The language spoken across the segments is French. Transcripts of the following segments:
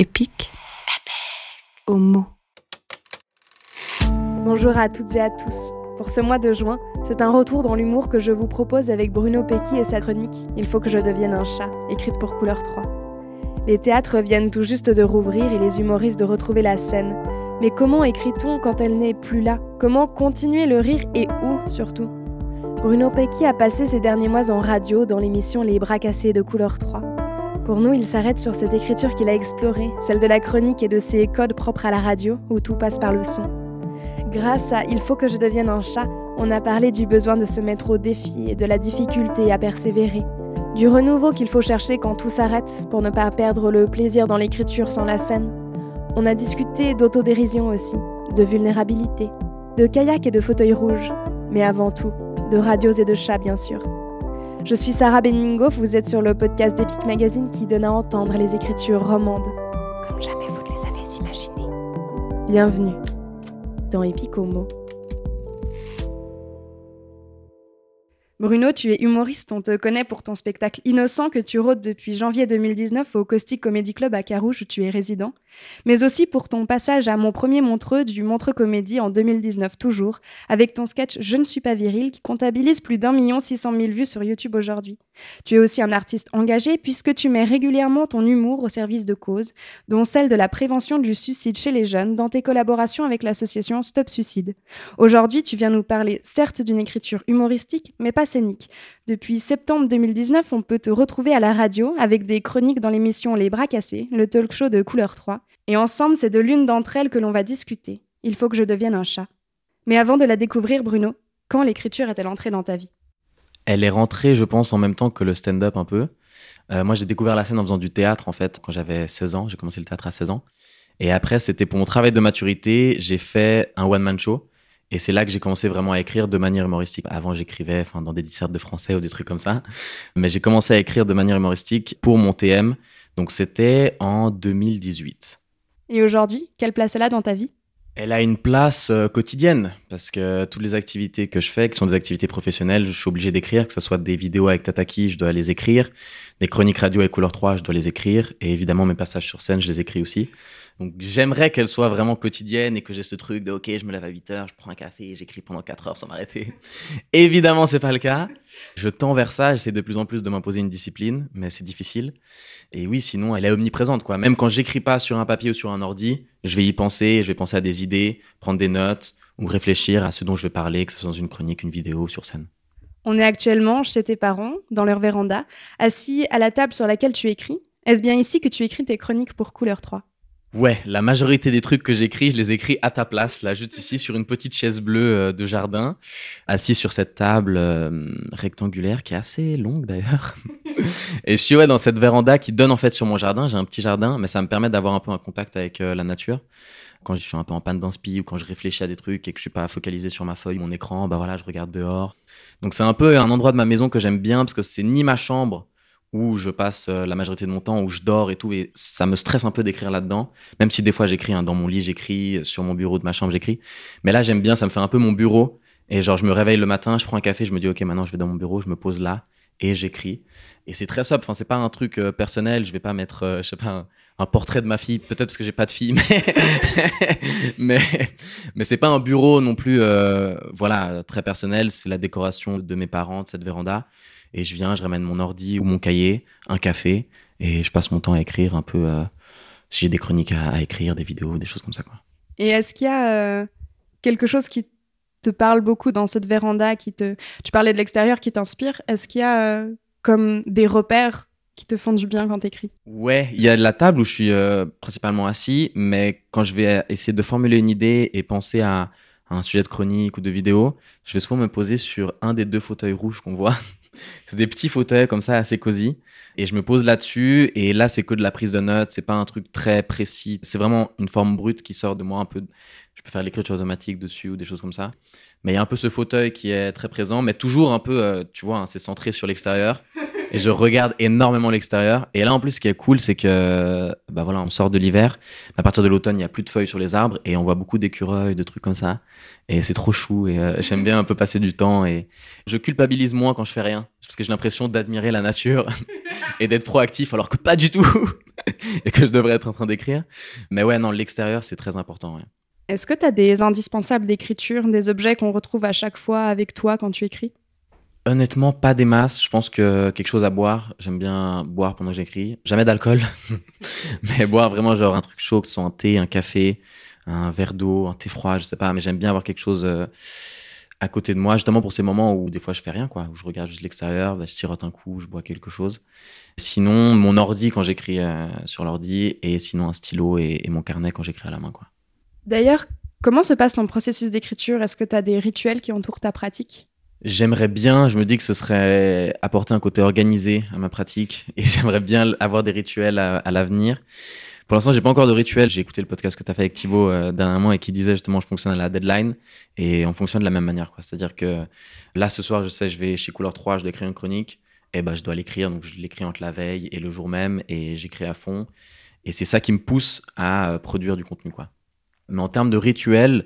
Épique. Homo. Bonjour à toutes et à tous. Pour ce mois de juin, c'est un retour dans l'humour que je vous propose avec Bruno Pecky et sa chronique Il faut que je devienne un chat, écrite pour Couleur 3. Les théâtres viennent tout juste de rouvrir et les humoristes de retrouver la scène. Mais comment écrit-on quand elle n'est plus là? Comment continuer le rire et où surtout? Bruno Pecky a passé ses derniers mois en radio dans l'émission Les bras cassés de Couleur 3. Pour nous, il s'arrête sur cette écriture qu'il a explorée, celle de la chronique et de ses codes propres à la radio, où tout passe par le son. Grâce à Il faut que je devienne un chat, on a parlé du besoin de se mettre au défi et de la difficulté à persévérer. Du renouveau qu'il faut chercher quand tout s'arrête pour ne pas perdre le plaisir dans l'écriture sans la scène. On a discuté d'autodérision aussi, de vulnérabilité, de kayak et de fauteuil rouge, mais avant tout, de radios et de chats bien sûr. Je suis Sarah Benningo, vous êtes sur le podcast d'Epic Magazine qui donne à entendre les écritures romandes, comme jamais vous ne les avez imaginées. Bienvenue dans Epic Homo. Bruno, tu es humoriste, on te connaît pour ton spectacle Innocent que tu rôdes depuis janvier 2019 au Caustic Comedy Club à Carouge où tu es résident, mais aussi pour ton passage à mon premier Montreux du Montreux Comédie en 2019 toujours, avec ton sketch Je ne suis pas viril qui comptabilise plus d'un million six cent mille vues sur YouTube aujourd'hui. Tu es aussi un artiste engagé puisque tu mets régulièrement ton humour au service de causes, dont celle de la prévention du suicide chez les jeunes dans tes collaborations avec l'association Stop Suicide. Aujourd'hui, tu viens nous parler certes d'une écriture humoristique, mais pas scénique. Depuis septembre 2019, on peut te retrouver à la radio avec des chroniques dans l'émission Les Bras Cassés, le talk show de Couleur 3. Et ensemble, c'est de l'une d'entre elles que l'on va discuter. Il faut que je devienne un chat. Mais avant de la découvrir, Bruno, quand l'écriture est-elle entrée dans ta vie? Elle est rentrée, je pense, en même temps que le stand-up un peu. Euh, moi, j'ai découvert la scène en faisant du théâtre, en fait, quand j'avais 16 ans. J'ai commencé le théâtre à 16 ans. Et après, c'était pour mon travail de maturité. J'ai fait un one-man show. Et c'est là que j'ai commencé vraiment à écrire de manière humoristique. Avant, j'écrivais enfin, dans des dissertes de français ou des trucs comme ça. Mais j'ai commencé à écrire de manière humoristique pour mon TM. Donc, c'était en 2018. Et aujourd'hui, quelle place elle a dans ta vie? Elle a une place euh, quotidienne parce que toutes les activités que je fais, qui sont des activités professionnelles, je suis obligé d'écrire, que ce soit des vidéos avec Tataki, je dois les écrire, des chroniques radio avec Couleur 3, je dois les écrire, et évidemment mes passages sur scène, je les écris aussi. Donc j'aimerais qu'elle soit vraiment quotidienne et que j'ai ce truc de ok, je me lève à 8 heures, je prends un café et j'écris pendant 4 heures sans m'arrêter. Évidemment, c'est pas le cas. Je tends vers ça, j'essaie de plus en plus de m'imposer une discipline, mais c'est difficile. Et oui, sinon, elle est omniprésente quoi. Même quand j'écris pas sur un papier ou sur un ordi, je vais y penser, je vais penser à des idées, prendre des notes ou réfléchir à ce dont je vais parler, que ce soit dans une chronique, une vidéo, sur scène. On est actuellement chez tes parents, dans leur véranda, assis à la table sur laquelle tu écris. Est-ce bien ici que tu écris tes chroniques pour Couleur 3 Ouais, la majorité des trucs que j'écris, je les écris à ta place, là, juste ici, sur une petite chaise bleue euh, de jardin, assis sur cette table euh, rectangulaire qui est assez longue d'ailleurs. et je suis ouais, dans cette véranda qui donne en fait sur mon jardin. J'ai un petit jardin, mais ça me permet d'avoir un peu un contact avec euh, la nature. Quand je suis un peu en panne d'inspi ou quand je réfléchis à des trucs et que je suis pas focalisé sur ma feuille, mon écran, bah voilà, je regarde dehors. Donc c'est un peu un endroit de ma maison que j'aime bien parce que c'est ni ma chambre où je passe euh, la majorité de mon temps, où je dors et tout, et ça me stresse un peu d'écrire là-dedans, même si des fois j'écris, hein, dans mon lit j'écris, sur mon bureau de ma chambre j'écris, mais là j'aime bien, ça me fait un peu mon bureau, et genre je me réveille le matin, je prends un café, je me dis ok maintenant je vais dans mon bureau, je me pose là, et j'écris, et c'est très sobre, enfin c'est pas un truc euh, personnel, je vais pas mettre, euh, je sais pas, un, portrait de ma fille, peut-être parce que j'ai pas de fille, mais mais, mais c'est pas un bureau non plus, euh, voilà, très personnel, c'est la décoration de mes parents, de cette véranda, et je viens, je ramène mon ordi ou mon cahier, un café, et je passe mon temps à écrire un peu, si j'ai des chroniques à, à, écrire, des vidéos, des choses comme ça. Quoi. Et est-ce qu'il y a quelque chose qui te parle beaucoup dans cette véranda qui te... Tu parlais de l'extérieur qui t'inspire. Est-ce qu'il y a euh, comme des repères qui te font du bien quand t'écris? Ouais, il y a la table où je suis euh, principalement assis, mais quand je vais essayer de formuler une idée et penser à un sujet de chronique ou de vidéo, je vais souvent me poser sur un des deux fauteuils rouges qu'on voit. c'est des petits fauteuils comme ça, assez cosy. Et je me pose là-dessus. Et là, c'est que de la prise de notes. C'est pas un truc très précis. C'est vraiment une forme brute qui sort de moi un peu. Je peux faire l'écriture automatique dessus ou des choses comme ça. Mais il y a un peu ce fauteuil qui est très présent, mais toujours un peu, euh, tu vois, hein, c'est centré sur l'extérieur. Et je regarde énormément l'extérieur. Et là, en plus, ce qui est cool, c'est que, bah voilà, on sort de l'hiver. À partir de l'automne, il y a plus de feuilles sur les arbres et on voit beaucoup d'écureuils, de trucs comme ça. Et c'est trop chou. Et euh, j'aime bien un peu passer du temps. Et je culpabilise moins quand je fais rien. Parce que j'ai l'impression d'admirer la nature et d'être proactif, alors que pas du tout. et que je devrais être en train d'écrire. Mais ouais, non, l'extérieur, c'est très important. Est-ce que tu as des indispensables d'écriture, des objets qu'on retrouve à chaque fois avec toi quand tu écris? Honnêtement, pas des masses. Je pense que quelque chose à boire. J'aime bien boire pendant que j'écris. Jamais d'alcool, mais boire vraiment genre un truc chaud, que ce soit un thé, un café, un verre d'eau, un thé froid, je sais pas. Mais j'aime bien avoir quelque chose euh, à côté de moi, justement pour ces moments où des fois je fais rien, quoi. Où je regarde juste l'extérieur, bah, je tirote un coup, je bois quelque chose. Sinon, mon ordi quand j'écris euh, sur l'ordi, et sinon un stylo et, mon carnet quand j'écris à la main, quoi. D'ailleurs, comment se passe ton processus d'écriture? Est-ce que tu as des rituels qui entourent ta pratique? J'aimerais bien, je me dis que ce serait apporter un côté organisé à ma pratique et j'aimerais bien avoir des rituels à, l'avenir. Pour l'instant, j'ai pas encore de rituel. J'ai écouté le podcast que tu as fait avec Thibaut euh, dernièrement et qui disait justement je fonctionne à la deadline et on fonctionne de la même manière. C'est-à-dire que là, ce soir, je sais, je vais chez Couleur 3, je dois écrire une chronique et ben, je dois l'écrire. Donc, je l'écris entre la veille et le jour même et j'écris à fond. Et c'est ça qui me pousse à euh, produire du contenu. quoi. Mais en termes de rituel,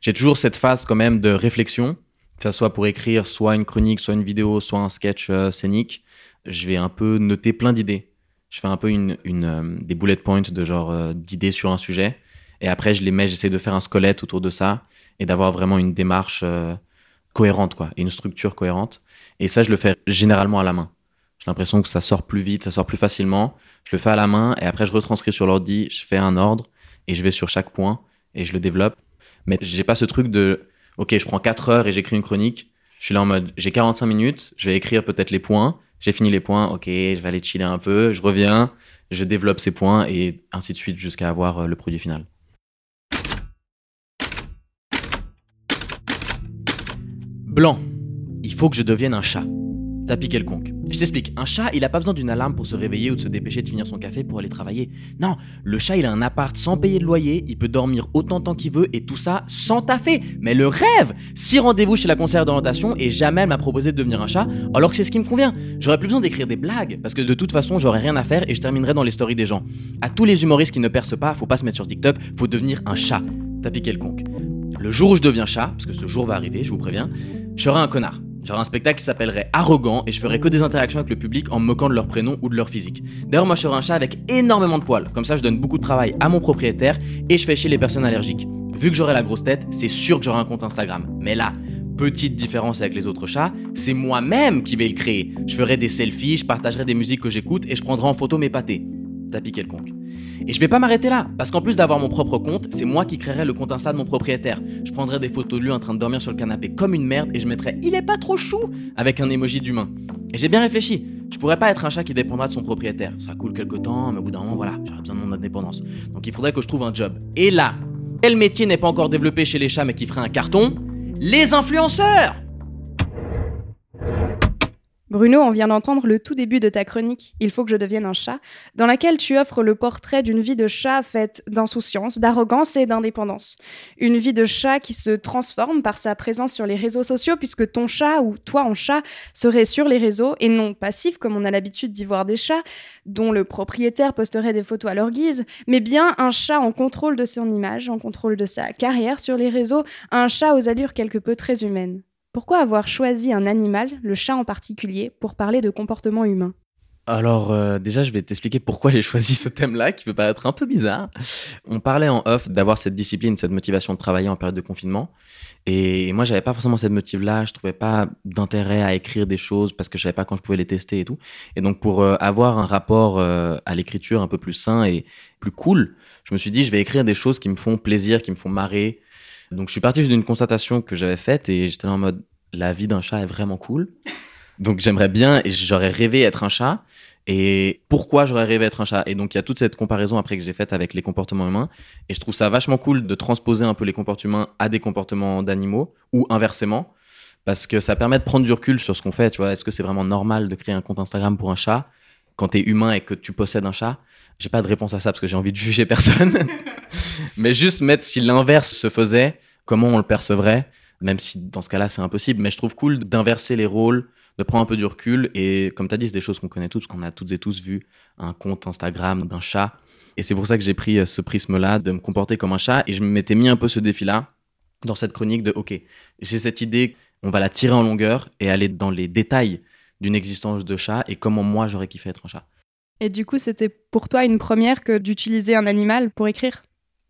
j'ai toujours cette phase quand même de réflexion que ce soit pour écrire soit une chronique, soit une vidéo, soit un sketch euh, scénique, je vais un peu noter plein d'idées. Je fais un peu une, euh, des bullet points de genre euh, d'idées sur un sujet. Et après, je les mets, j'essaie de faire un squelette autour de ça et d'avoir vraiment une démarche cohérente, quoi, et une structure cohérente. Et ça, je le fais généralement à la main. J'ai l'impression que ça sort plus vite, ça sort plus facilement. Je le fais à la main et après, je retranscris sur l'ordi, je fais un ordre et je vais sur chaque point et je le développe. Mais j'ai pas ce truc de ok, je prends 4 heures et j'écris une chronique. Je suis là en mode, j'ai 45 minutes, je vais écrire peut-être les points. J'ai fini les points, ok, je vais aller chiller un peu, je reviens, je développe ces points et ainsi de suite jusqu'à avoir euh, le produit final. Blanc. Il faut que je devienne un chat tapis quelconque. Je t'explique, un chat, il a pas besoin d'une alarme pour se réveiller ou de se dépêcher de finir son café pour aller travailler. Non, le chat, il a un appart sans payer de loyer, il peut dormir autant de temps qu'il veut et tout ça sans taffer. Mais le rêve Six rendez-vous chez la conseillère d'orientation et jamais elle m'a proposé de devenir un chat, alors que c'est ce qui me convient. J'aurais plus besoin d'écrire des blagues, parce que de toute façon, j'aurais rien à faire et je terminerai dans les stories des gens. À tous les humoristes qui ne percent pas, faut pas se mettre sur TikTok, faut devenir un chat. Tapis quelconque. Le jour où je deviens chat, parce que ce jour va arriver, je vous préviens, je serai un connard. J'aurais un spectacle qui s'appellerait Arrogant et je ferais que des interactions avec le public en me moquant de leur prénom ou de leur physique. D'ailleurs, moi je serais un chat avec énormément de poils, comme ça je donne beaucoup de travail à mon propriétaire et je fais chier les personnes allergiques. Vu que j'aurai la grosse tête, c'est sûr que j'aurai un compte Instagram. Mais là, petite différence avec les autres chats, c'est moi-même qui vais le créer. Je ferai des selfies, je partagerai des musiques que j'écoute et je prendrai en photo mes pâtés. Tapis quelconque. Et je vais pas m'arrêter là, parce qu'en plus d'avoir mon propre compte, c'est moi qui créerai le compte Insta de mon propriétaire. Je prendrai des photos de lui en train de dormir sur le canapé comme une merde et je mettrai il est pas trop chou avec un emoji d'humain. Et j'ai bien réfléchi. Je pourrais pas être un chat qui dépendra de son propriétaire. Ça sera cool quelque temps, mais au bout d'un moment, voilà, j'aurais besoin de mon indépendance. Donc il faudrait que je trouve un job. Et là, quel métier n'est pas encore développé chez les chats mais qui ferait un carton? Les influenceurs Bruno, on vient d'entendre le tout début de ta chronique Il faut que je devienne un chat, dans laquelle tu offres le portrait d'une vie de chat faite d'insouciance, d'arrogance et d'indépendance. Une vie de chat qui se transforme par sa présence sur les réseaux sociaux, puisque ton chat ou toi en chat serait sur les réseaux et non passif comme on a l'habitude d'y voir des chats, dont le propriétaire posterait des photos à leur guise, mais bien un chat en contrôle de son image, en contrôle de sa carrière sur les réseaux, un chat aux allures quelque peu très humaines. Pourquoi avoir choisi un animal, le chat en particulier, pour parler de comportement humain alors euh, déjà, je vais t'expliquer pourquoi j'ai choisi ce thème-là, qui peut paraître un peu bizarre. On parlait en off d'avoir cette discipline, cette motivation de travailler en période de confinement. Et moi, j'avais pas forcément cette motive-là. Je trouvais pas d'intérêt à écrire des choses parce que je savais pas quand je pouvais les tester et tout. Et donc, pour euh, avoir un rapport euh, à l'écriture un peu plus sain et plus cool, je me suis dit, je vais écrire des choses qui me font plaisir, qui me font marrer, donc je suis parti d'une constatation que j'avais faite et j'étais en mode la vie d'un chat est vraiment cool. Donc j'aimerais bien et j'aurais rêvé être un chat. Et pourquoi j'aurais rêvé être un chat? Et donc il y a toute cette comparaison après que j'ai faite avec les comportements humains. Et je trouve ça vachement cool de transposer un peu les comportements humains à des comportements d'animaux ou inversement. Parce que ça permet de prendre du recul sur ce qu'on fait. Tu vois, est-ce que c'est vraiment normal de créer un compte Instagram pour un chat? Quand tu es humain et que tu possèdes un chat J'ai pas de réponse à ça parce que j'ai envie de juger personne. mais juste mettre si l'inverse se faisait, comment on le percevrait, même si dans ce cas-là c'est impossible. Mais je trouve cool d'inverser les rôles, de prendre un peu du recul. Et comme tu as dit, c'est des choses qu'on connaît toutes. On a toutes et tous vu un compte Instagram d'un chat. Et c'est pour ça que j'ai pris euh, ce prisme-là de me comporter comme un chat. Et je m'étais mis un peu ce défi-là dans cette chronique de OK, j'ai cette idée, on va la tirer en longueur et aller dans les détails d'une existence de chat et comment moi j'aurais kiffé être un chat. Et du coup, c'était pour toi une première que d'utiliser un animal pour écrire?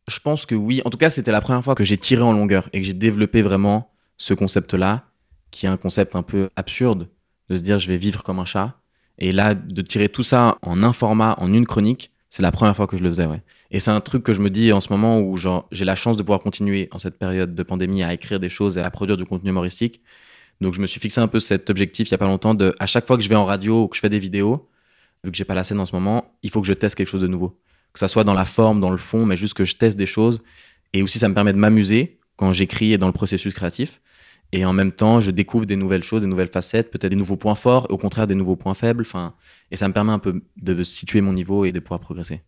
Je pense que oui. En tout cas, c'était la première fois que j'ai tiré en longueur et que j'ai développé vraiment ce concept-là, qui est un concept un peu absurde, de se dire je vais vivre comme un chat. Et là, de tirer tout ça en un format, en une chronique, c'est la première fois que je le faisais, ouais. Et c'est un truc que je me dis en ce moment où j'ai la chance de pouvoir continuer en cette période de pandémie à écrire des choses et à produire du contenu humoristique. Donc je me suis fixé un peu cet objectif il y a pas longtemps de à chaque fois que je vais en radio ou que je fais des vidéos, vu que j'ai pas la scène en ce moment, il faut que je teste quelque chose de nouveau. Que ça soit dans la forme, dans le fond, mais juste que je teste des choses. Et aussi ça me permet de m'amuser quand j'écris et dans le processus créatif. Et en même temps, je découvre des nouvelles choses, des nouvelles facettes, peut-être des nouveaux points forts, au contraire des nouveaux points faibles. Enfin, et ça me permet un peu de situer mon niveau et de pouvoir progresser.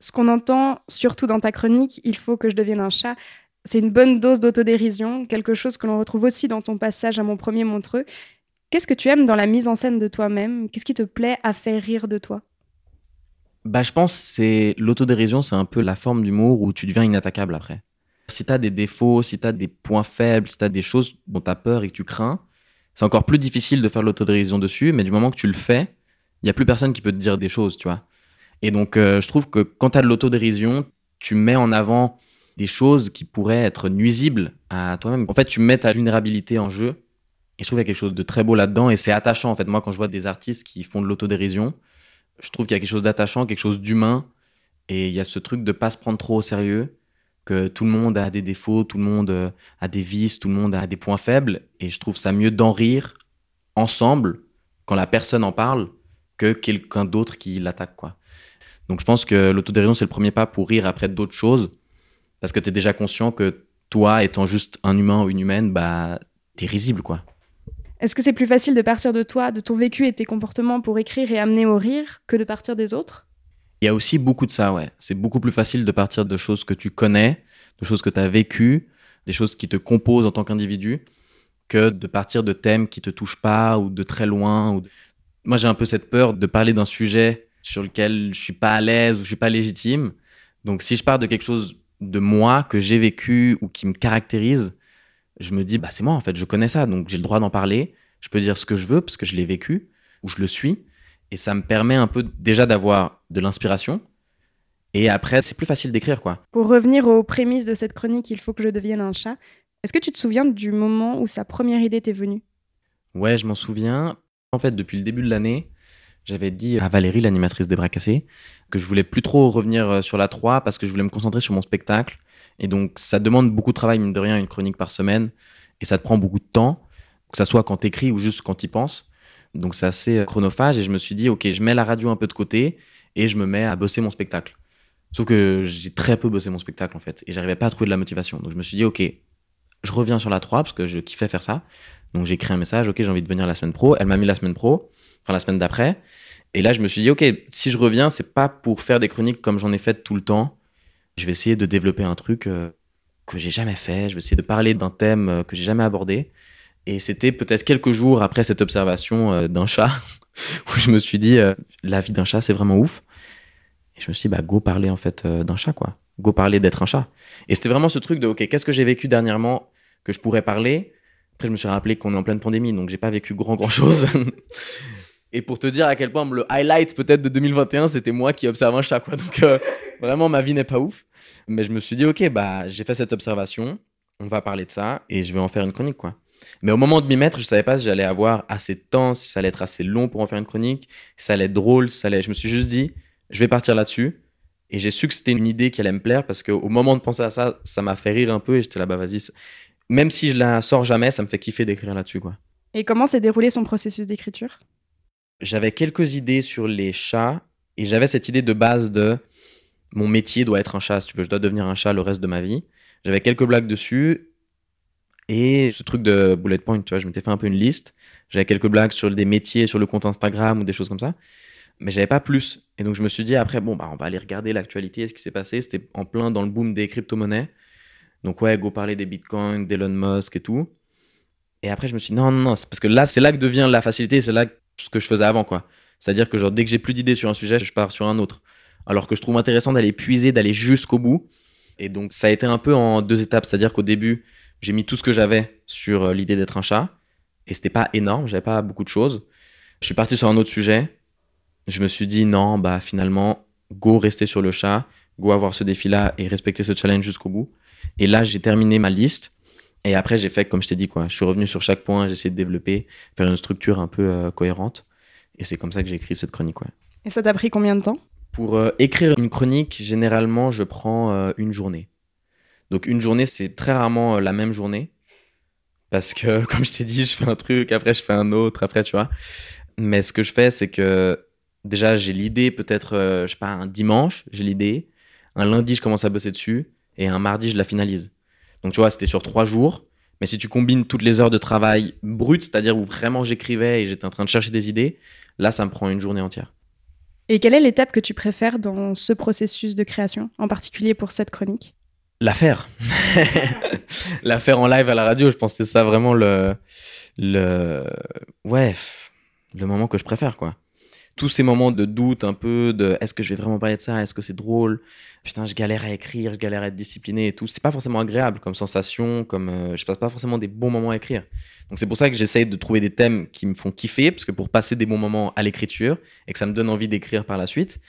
Ce qu'on entend, surtout dans ta chronique, il faut que je devienne un chat, c'est une bonne dose d'autodérision, quelque chose que l'on retrouve aussi dans ton passage à mon premier montreux. Qu'est-ce que tu aimes dans la mise en scène de toi-même? Qu'est-ce qui te plaît à faire rire de toi? Bah, Je pense que c'est l'autodérision, c'est un peu la forme d'humour où tu deviens inattaquable après. Si tu as des défauts, si tu as des points faibles, si tu as des choses dont tu as peur et que tu crains, c'est encore plus difficile de faire l'autodérision dessus, mais du moment que tu le fais, il n'y a plus personne qui peut te dire des choses, tu vois. Et donc, euh, je trouve que quand tu as de l'autodérision, tu mets en avant des choses qui pourraient être nuisibles à toi-même. En fait, tu mets ta vulnérabilité en jeu. Et je trouve qu'il y a quelque chose de très beau là-dedans. Et c'est attachant, en fait. Moi, quand je vois des artistes qui font de l'autodérision, je trouve qu'il y a quelque chose d'attachant, quelque chose d'humain. Et il y a ce truc de pas se prendre trop au sérieux, que tout le monde a des défauts, tout le monde euh, a des vices, tout le monde a des points faibles. Et je trouve ça mieux d'en rire ensemble quand la personne en parle que quelqu'un d'autre qui l'attaque, quoi. Donc je pense que l'autodérision, c'est le premier pas pour rire après d'autres choses. Parce que tu es déjà conscient que toi, étant juste un humain ou une humaine, bah, t'es risible, quoi. Est-ce que c'est plus facile de partir de toi, de ton vécu et tes comportements pour écrire et amener au rire que de partir des autres? Il y a aussi beaucoup de ça, ouais. C'est beaucoup plus facile de partir de choses que tu connais, de choses que tu as vécues, des choses qui te composent en tant qu'individu, que de partir de thèmes qui te touchent pas ou de très loin. Ou Moi, j'ai un peu cette peur de parler d'un sujet sur lequel je suis pas à l'aise ou je suis pas légitime. Donc, si je pars de quelque chose de moi que j'ai vécu ou qui me caractérise, je me dis, bah, c'est moi en fait, je connais ça, donc j'ai le droit d'en parler, je peux dire ce que je veux parce que je l'ai vécu ou je le suis, et ça me permet un peu déjà d'avoir de l'inspiration. Et après, c'est plus facile d'écrire, quoi. Pour revenir aux prémices de cette chronique, il faut que je devienne un chat. Est-ce que tu te souviens du moment où sa première idée t'est venue? Ouais, je m'en souviens. En fait, depuis le début de l'année, j'avais dit à Valérie, l'animatrice des bras cassés, que je voulais plus trop revenir euh, sur la 3 parce que je voulais me concentrer sur mon spectacle. Et donc, ça demande beaucoup de travail, mine de rien, une chronique par semaine. Et ça te prend beaucoup de temps, que ça soit quand t'écris ou juste quand y penses. Donc, c'est assez euh, chronophage. Et je me suis dit, OK, je mets la radio un peu de côté et je me mets à bosser mon spectacle. Sauf que j'ai très peu bossé mon spectacle, en fait. Et j'arrivais pas à trouver de la motivation. Donc, je me suis dit, OK, je reviens sur la 3 parce que je kiffais faire ça. Donc, j'ai écrit un message, OK, j'ai envie de venir la semaine pro. Elle m'a mis la semaine pro enfin la semaine d'après. Et là, je me suis dit, OK, si je reviens, c'est pas pour faire des chroniques comme j'en ai fait tout le temps. Je vais essayer de développer un truc euh, que j'ai jamais fait. Je vais essayer de parler d'un thème euh, que j'ai jamais abordé. Et c'était peut-être quelques jours après cette observation euh, d'un chat où je me suis dit, la vie d'un chat, c'est vraiment ouf. Et je me suis dit, bah, go parler en fait d'un chat, quoi. Go parler d'être un chat. Et c'était vraiment ce truc de, OK, qu'est-ce que j'ai vécu dernièrement que je pourrais parler? Après, je me suis rappelé qu'on est en pleine pandémie, donc j'ai pas vécu grand grand chose. Et pour te dire à quel point le highlight peut-être de 2021, c'était moi qui observe un chat, quoi. Donc euh, vraiment, ma vie n'est pas ouf. Mais je me suis dit, ok, bah j'ai fait cette observation, on va parler de ça et je vais en faire une chronique, quoi. Mais au moment de m'y mettre, je savais pas si j'allais avoir assez de temps, si ça allait être assez long pour en faire une chronique, si ça allait être drôle, ça allait. Je me suis juste dit, je vais partir là-dessus. Et j'ai su que c'était une idée qui allait me plaire parce qu'au moment de penser à ça, ça m'a fait rire un peu et j'étais là, bah vas-y. Même si je la sors jamais, ça me fait kiffer d'écrire là-dessus, quoi. Et comment s'est déroulé son processus d'écriture? J'avais quelques idées sur les chats et j'avais cette idée de base de mon métier doit être un chat, si tu veux, je dois devenir un chat le reste de ma vie. J'avais quelques blagues dessus et ce truc de bullet point, tu vois, je m'étais fait un peu une liste. J'avais quelques blagues sur des métiers sur le compte Instagram ou des choses comme ça, mais j'avais pas plus. Et donc je me suis dit après, bon, bah, on va aller regarder l'actualité, ce qui s'est passé. C'était en plein dans le boom des crypto-monnaies. Donc ouais, go parler des bitcoins, d'Elon Musk et tout. Et après, je me suis dit, non, non, non, parce que là, c'est là que devient la facilité, c'est là ce que je faisais avant, quoi. C'est-à-dire que, genre, dès que j'ai plus d'idées sur un sujet, je pars sur un autre. Alors que je trouve intéressant d'aller puiser, d'aller jusqu'au bout. Et donc, ça a été un peu en deux étapes. C'est-à-dire qu'au début, j'ai mis tout ce que j'avais sur euh, l'idée d'être un chat. Et c'était pas énorme, j'avais pas beaucoup de choses. Je suis parti sur un autre sujet. Je me suis dit, non, bah, finalement, go rester sur le chat, go avoir ce défi-là et respecter ce challenge jusqu'au bout. Et là, j'ai terminé ma liste. Et après, j'ai fait comme je t'ai dit, quoi. Je suis revenu sur chaque point, j'ai essayé de développer, faire une structure un peu euh, cohérente. Et c'est comme ça que j'ai écrit cette chronique, ouais. Et ça t'a pris combien de temps? Pour euh, écrire une chronique, généralement, je prends euh, une journée. Donc, une journée, c'est très rarement la même journée. Parce que, comme je t'ai dit, je fais un truc, après, je fais un autre, après, tu vois. Mais ce que je fais, c'est que déjà, j'ai l'idée, peut-être, je sais pas, un dimanche, j'ai l'idée. Un lundi, je commence à bosser dessus. Et un mardi, je la finalise. Donc tu vois, c'était sur trois jours. Mais si tu combines toutes les heures de travail brutes, c'est-à-dire où vraiment j'écrivais et j'étais en train de chercher des idées, là, ça me prend une journée entière. Et quelle est l'étape que tu préfères dans ce processus de création, en particulier pour cette chronique? La faire. la faire en live à la radio, je pense que c'est ça vraiment le, le... Ouais, le moment que je préfère, quoi tous ces moments de doute un peu de est-ce que je vais vraiment parler de ça? Est-ce que c'est drôle? Putain je galère à écrire je galère à être discipliné et tout. C'est pas forcément agréable comme sensation comme euh, je passe pas forcément des bons moments à écrire. Donc c'est pour ça que j'essaye de trouver des thèmes qui me font kiffer parce que pour passer des bons moments à l'écriture et que ça me donne envie d'écrire par la suite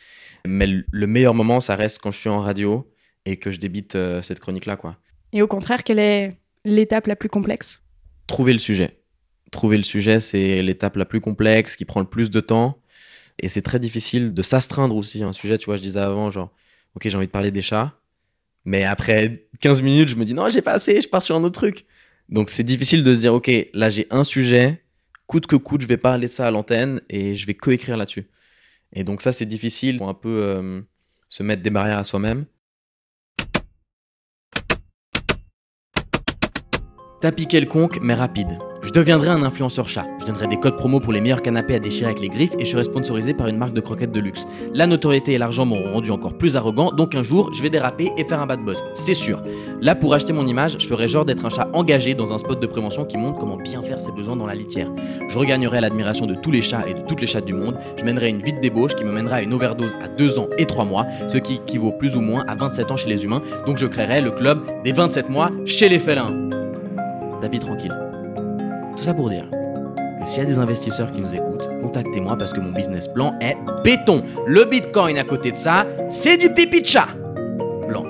mais le meilleur moment ça reste quand je suis en radio et que je débite euh, cette chronique là quoi. Et au contraire quelle est l'étape la plus complexe? Trouver le sujet. Trouver le sujet c'est l'étape la plus complexe qui prend le plus de temps et c'est très difficile de s'astreindre aussi un sujet, tu vois, je disais avant, genre, ok, j'ai envie de parler des chats, mais après 15 minutes, je me dis, non, j'ai pas assez, je pars sur un autre truc. Donc c'est difficile de se dire, ok, là j'ai un sujet, coûte que coûte, je vais parler ça à l'antenne et je vais que écrire là-dessus. Et donc ça, c'est difficile pour un peu euh, se mettre des barrières à soi-même. Tapis quelconque, mais rapide. Je deviendrai un influenceur chat. Je donnerai des codes promo pour les meilleurs canapés à déchirer avec les griffes et je serai sponsorisé par une marque de croquettes de luxe. La notoriété et l'argent m'auront rendu encore plus arrogant, donc un jour, je vais déraper et faire un bad buzz. C'est sûr. Là, pour acheter mon image, je ferai genre d'être un chat engagé dans un spot de prévention qui montre comment bien faire ses besoins dans la litière. Je regagnerai l'admiration de tous les chats et de toutes les chattes du monde. Je mènerai une vie de débauche qui me mènera à une overdose à 2 ans et 3 mois, ce qui équivaut plus ou moins à 27 ans chez les humains. Donc je créerai le club des 27 mois chez les félins. Tapis tranquille. Tout ça pour dire s'il y a des investisseurs qui nous écoutent, contactez-moi parce que mon business plan est béton. Le Bitcoin à côté de ça, c'est du pipi de chat. Blanc.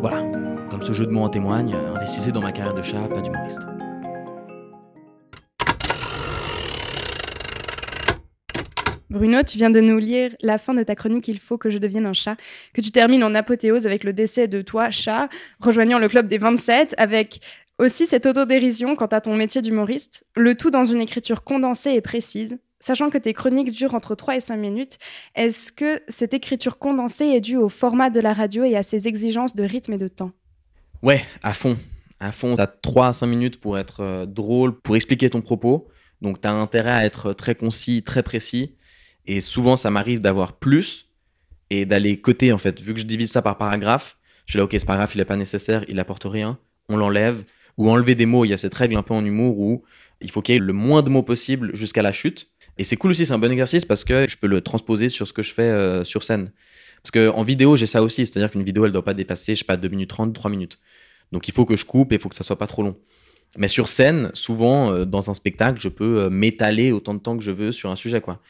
Voilà. Comme ce jeu de mots en témoigne, investissez dans ma carrière de chat, pas d'humoriste. Bruno, tu viens de nous lire la fin de ta chronique Il faut que je devienne un chat, que tu termines en apothéose avec le décès de toi, chat, rejoignant le club des 27 avec aussi cette autodérision quant à ton métier d'humoriste, le tout dans une écriture condensée et précise. Sachant que tes chroniques durent entre 3 et 5 minutes, est-ce que cette écriture condensée est due au format de la radio et à ses exigences de rythme et de temps? Ouais, à fond. À fond, t'as 3 à 5 minutes pour être euh, drôle, pour expliquer ton propos. Donc t'as intérêt à être très concis, très précis. Et souvent, ça m'arrive d'avoir plus et d'aller côté, en fait. Vu que je divise ça par paragraphe, je suis là, ok, ce paragraphe, il n'est pas nécessaire, il apporte rien, on l'enlève ou enlever des mots. Il y a cette règle un peu en humour où il faut qu'il y ait le moins de mots possible jusqu'à la chute. Et c'est cool aussi, c'est un bon exercice parce que je peux le transposer sur ce que je fais euh, sur scène. Parce qu'en vidéo, j'ai ça aussi, c'est-à-dire qu'une vidéo, elle doit pas dépasser, je sais pas, 2 minutes 30, 3 minutes. Donc il faut que je coupe et il faut que ça soit pas trop long. Mais sur scène, souvent, euh, dans un spectacle, je peux euh, m'étaler autant de temps que je veux sur un sujet, quoi.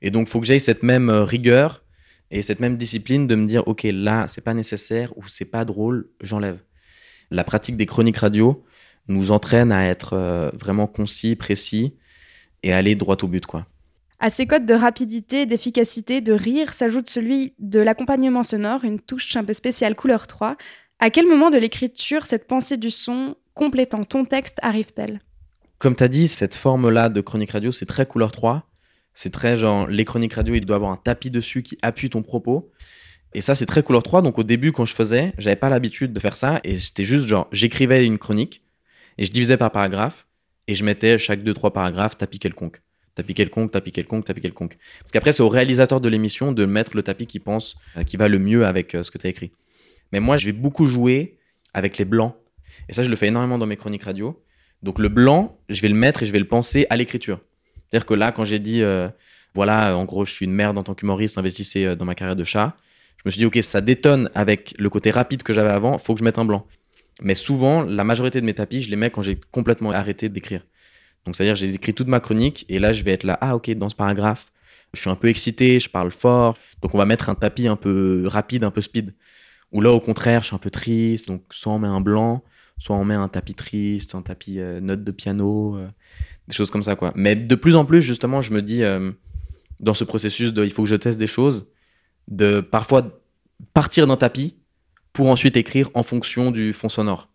Et donc, il faut que j'aille cette même rigueur et cette même discipline de me dire, OK, là, c'est pas nécessaire ou c'est pas drôle, j'enlève. La pratique des chroniques radio, nous entraîne à être euh, vraiment concis, précis et aller droit au but, quoi. À ces codes de rapidité, d'efficacité, de rire s'ajoute celui de l'accompagnement sonore, une touche un peu spéciale couleur 3. À quel moment de l'écriture cette pensée du son complétant ton texte arrive-t-elle? Comme tu as dit, cette forme-là de chronique radio, c'est très couleur 3. C'est très genre, les chroniques radio, il doit avoir un tapis dessus qui appuie ton propos. Et ça, c'est très couleur 3. Donc au début, quand je faisais, j'avais pas l'habitude de faire ça. Et c'était juste genre, j'écrivais une chronique et je divisais par paragraphe et je mettais chaque deux, trois paragraphes tapis quelconque. Tapis quelconque, tapis quelconque, tapis quelconque. Parce qu'après, c'est au réalisateur de l'émission de mettre le tapis qui pense, euh, qui va le mieux avec euh, ce que tu as écrit. Mais moi, je vais beaucoup jouer avec les blancs. Et ça, je le fais énormément dans mes chroniques radio. Donc le blanc, je vais le mettre et je vais le penser à l'écriture. C'est-à-dire que là, quand j'ai dit, euh, voilà, en gros, je suis une merde en tant qu'humoriste, investissez dans ma carrière de chat, je me suis dit, ok, ça détonne avec le côté rapide que j'avais avant, faut que je mette un blanc. Mais souvent, la majorité de mes tapis, je les mets quand j'ai complètement arrêté d'écrire. Donc, c'est-à-dire, j'ai écrit toute ma chronique et là, je vais être là, ah, ok, dans ce paragraphe, je suis un peu excité, je parle fort. Donc, on va mettre un tapis un peu rapide, un peu speed. Ou là, au contraire, je suis un peu triste, donc soit on met un blanc, soit on met un tapis triste, un tapis euh, note de piano, euh, des choses comme ça, quoi. Mais de plus en plus, justement, je me dis, euh, dans ce processus de il faut que je teste des choses, de parfois partir d'un tapis pour ensuite écrire en fonction du fond sonore.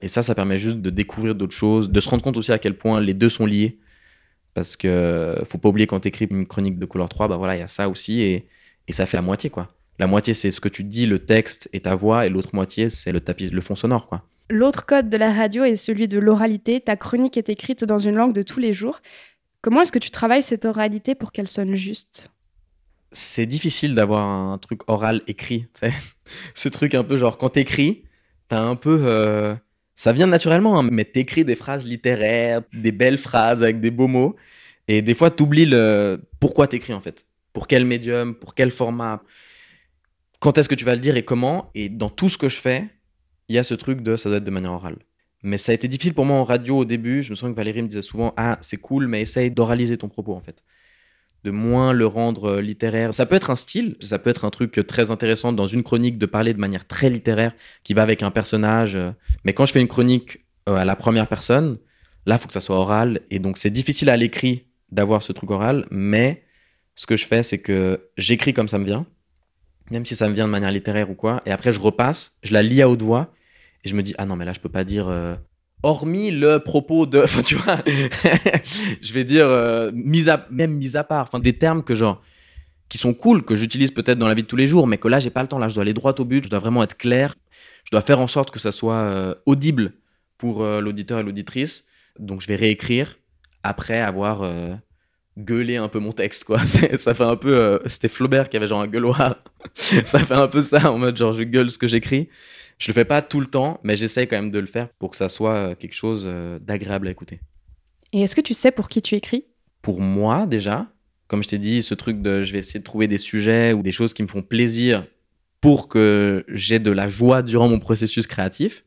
Et ça, ça permet juste de découvrir d'autres choses, de se rendre compte aussi à quel point les deux sont liés. Parce que faut pas oublier quand tu écris une chronique de couleur 3, bah voilà, il y a ça aussi et, et ça fait la moitié, quoi. La moitié, c'est ce que tu dis, le texte et ta voix, et l'autre moitié, c'est le tapis, le fond sonore, quoi. L'autre code de la radio est celui de l'oralité. Ta chronique est écrite dans une langue de tous les jours. Comment est-ce que tu travailles cette oralité pour qu'elle sonne juste? C'est difficile d'avoir un truc oral écrit. Ce truc un peu genre, quand t'écris, t'as un peu. euh, Ça vient naturellement, hein, mais t'écris des phrases littéraires, des belles phrases avec des beaux mots. Et des fois, t'oublies le pourquoi t'écris en fait. Pour quel médium, pour quel format. Quand est-ce que tu vas le dire et comment. Et dans tout ce que je fais, il y a ce truc de ça doit être de manière orale. Mais ça a été difficile pour moi en radio au début. Je me souviens que Valérie me disait souvent Ah, c'est cool, mais essaye d'oraliser ton propos en fait. De moins le rendre euh, littéraire. Ça peut être un style, ça peut être un truc très intéressant dans une chronique de parler de manière très littéraire qui va avec un personnage. euh. Mais quand je fais une chronique euh, à la première personne, là, il faut que ça soit oral. Et donc, c'est difficile à l'écrit d'avoir ce truc oral. Mais ce que je fais, c'est que j'écris comme ça me vient, même si ça me vient de manière littéraire ou quoi. Et après, je repasse, je la lis à haute voix. Et je me dis, ah non, mais là, je peux pas dire. Hormis le propos de. Enfin, tu vois, je vais dire, euh, à, même mis à part. Enfin, des termes que, genre, qui sont cool, que j'utilise peut-être dans la vie de tous les jours, mais que là, j'ai pas le temps. Là, je dois aller droit au but, je dois vraiment être clair. Je dois faire en sorte que ça soit euh, audible pour euh, l'auditeur et l'auditrice. Donc, je vais réécrire après avoir. gueulé un peu mon texte quoi ça fait un peu c'était Flaubert qui avait genre un gueuloir ça fait un peu ça en mode genre je gueule ce que j'écris je le fais pas tout le temps, mais j'essaye quand même de le faire pour que ça soit euh, quelque chose euh, d'agréable à écouter. Et est-ce que tu sais pour qui tu écris? Pour moi, déjà, comme je t'ai dit, ce truc de je vais essayer de trouver des sujets ou des choses qui me font plaisir pour que j'ai de la joie durant mon processus créatif.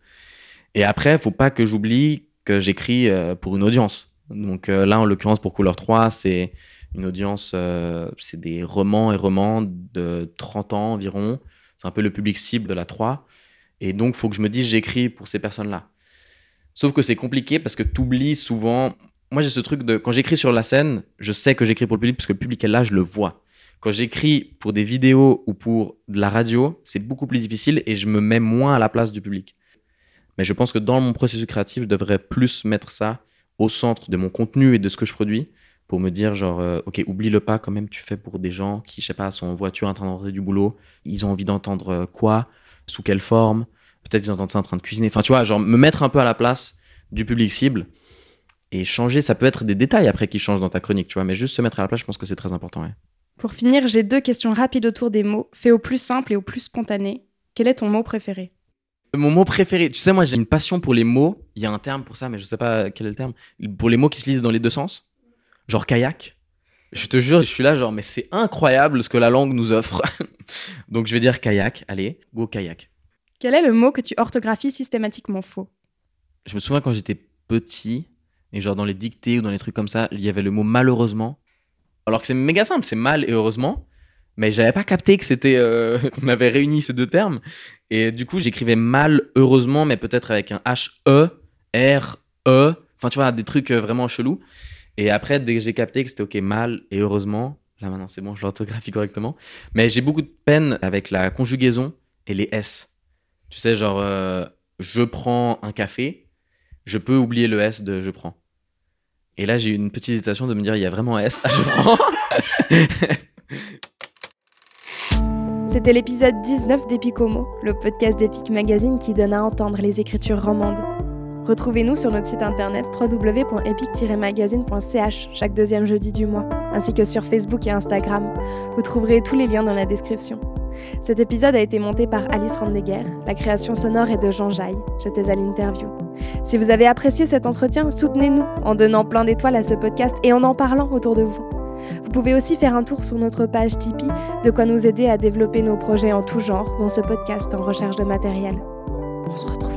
Et après, faut pas que j'oublie que j'écris euh, pour une audience. Donc là, en l'occurrence, pour Couleur 3, c'est une audience, c'est des romans et romans de 30 ans environ. C'est un peu le public cible de la 3. Et donc, faut que je me dise, j'écris pour ces personnes-là. Sauf que c'est compliqué parce que tu oublies souvent. Moi, j'ai ce truc de. Quand j'écris sur la scène, je sais que j'écris pour le public parce que le public est là, je le vois. Quand j'écris pour des vidéos ou pour de la radio, c'est beaucoup plus difficile et je me mets moins à la place du public. Mais je pense que dans mon processus créatif, je devrais plus mettre ça au centre de mon contenu et de ce que je produis pour me dire genre euh, ok oublie le pas quand même tu fais pour des gens qui je sais pas sont en voiture en train de rentrer du boulot ils ont envie d'entendre euh, quoi? Sous quelle forme peut-être qu'ils entendent ça en train de cuisiner enfin tu vois genre me mettre un peu à la place du public cible et changer ça peut être des détails après qui changent dans ta chronique tu vois mais juste se mettre à la place je pense que c'est très important ouais. Pour finir, j'ai deux questions rapides autour des mots, fait au plus simple et au plus spontané. Quel est ton mot préféré? Mon mot préféré, tu sais, moi j'ai une passion pour les mots. Il y a un terme pour ça, mais je sais pas quel est le terme. Pour les mots qui se lisent dans les deux sens. Genre kayak. Je te jure, je suis là, genre, mais c'est incroyable ce que la langue nous offre. Donc je vais dire kayak. Allez, go kayak. Quel est le mot que tu orthographies systématiquement faux? Je me souviens quand j'étais petit, et genre dans les dictées ou dans les trucs comme ça, il y avait le mot malheureusement. Alors que c'est méga simple, c'est mal et heureusement. Mais j'avais pas capté que c'était euh, qu'on avait réuni ces deux termes. Et du coup, j'écrivais mal heureusement, mais peut-être avec un H-E, R-E. Enfin, tu vois, des trucs euh, vraiment chelous. Et après, dès que j'ai capté que c'était OK, mal et heureusement, là maintenant c'est bon, je l'orthographie correctement. Mais j'ai beaucoup de peine avec la conjugaison et les S. Tu sais, genre, euh, je prends un café, je peux oublier le S de je prends. Et là, j'ai eu une petite hésitation de me dire, il y a vraiment un S à je prends. C'était l'épisode 19 d'Epicomo, le podcast d'Epic Magazine qui donne à entendre les écritures romandes. Retrouvez-nous sur notre site internet www.epic-magazine.ch chaque deuxième jeudi du mois, ainsi que sur Facebook et Instagram. Vous trouverez tous les liens dans la description. Cet épisode a été monté par Alice Randeguer, la création sonore est de Jean Jaille, j'étais à l'interview. Si vous avez apprécié cet entretien, soutenez-nous en donnant plein d'étoiles à ce podcast et en en parlant autour de vous. Vous pouvez aussi faire un tour sur notre page Tipeee, de quoi nous aider à développer nos projets en tout genre, dans ce podcast en recherche de matériel. On se retrouve.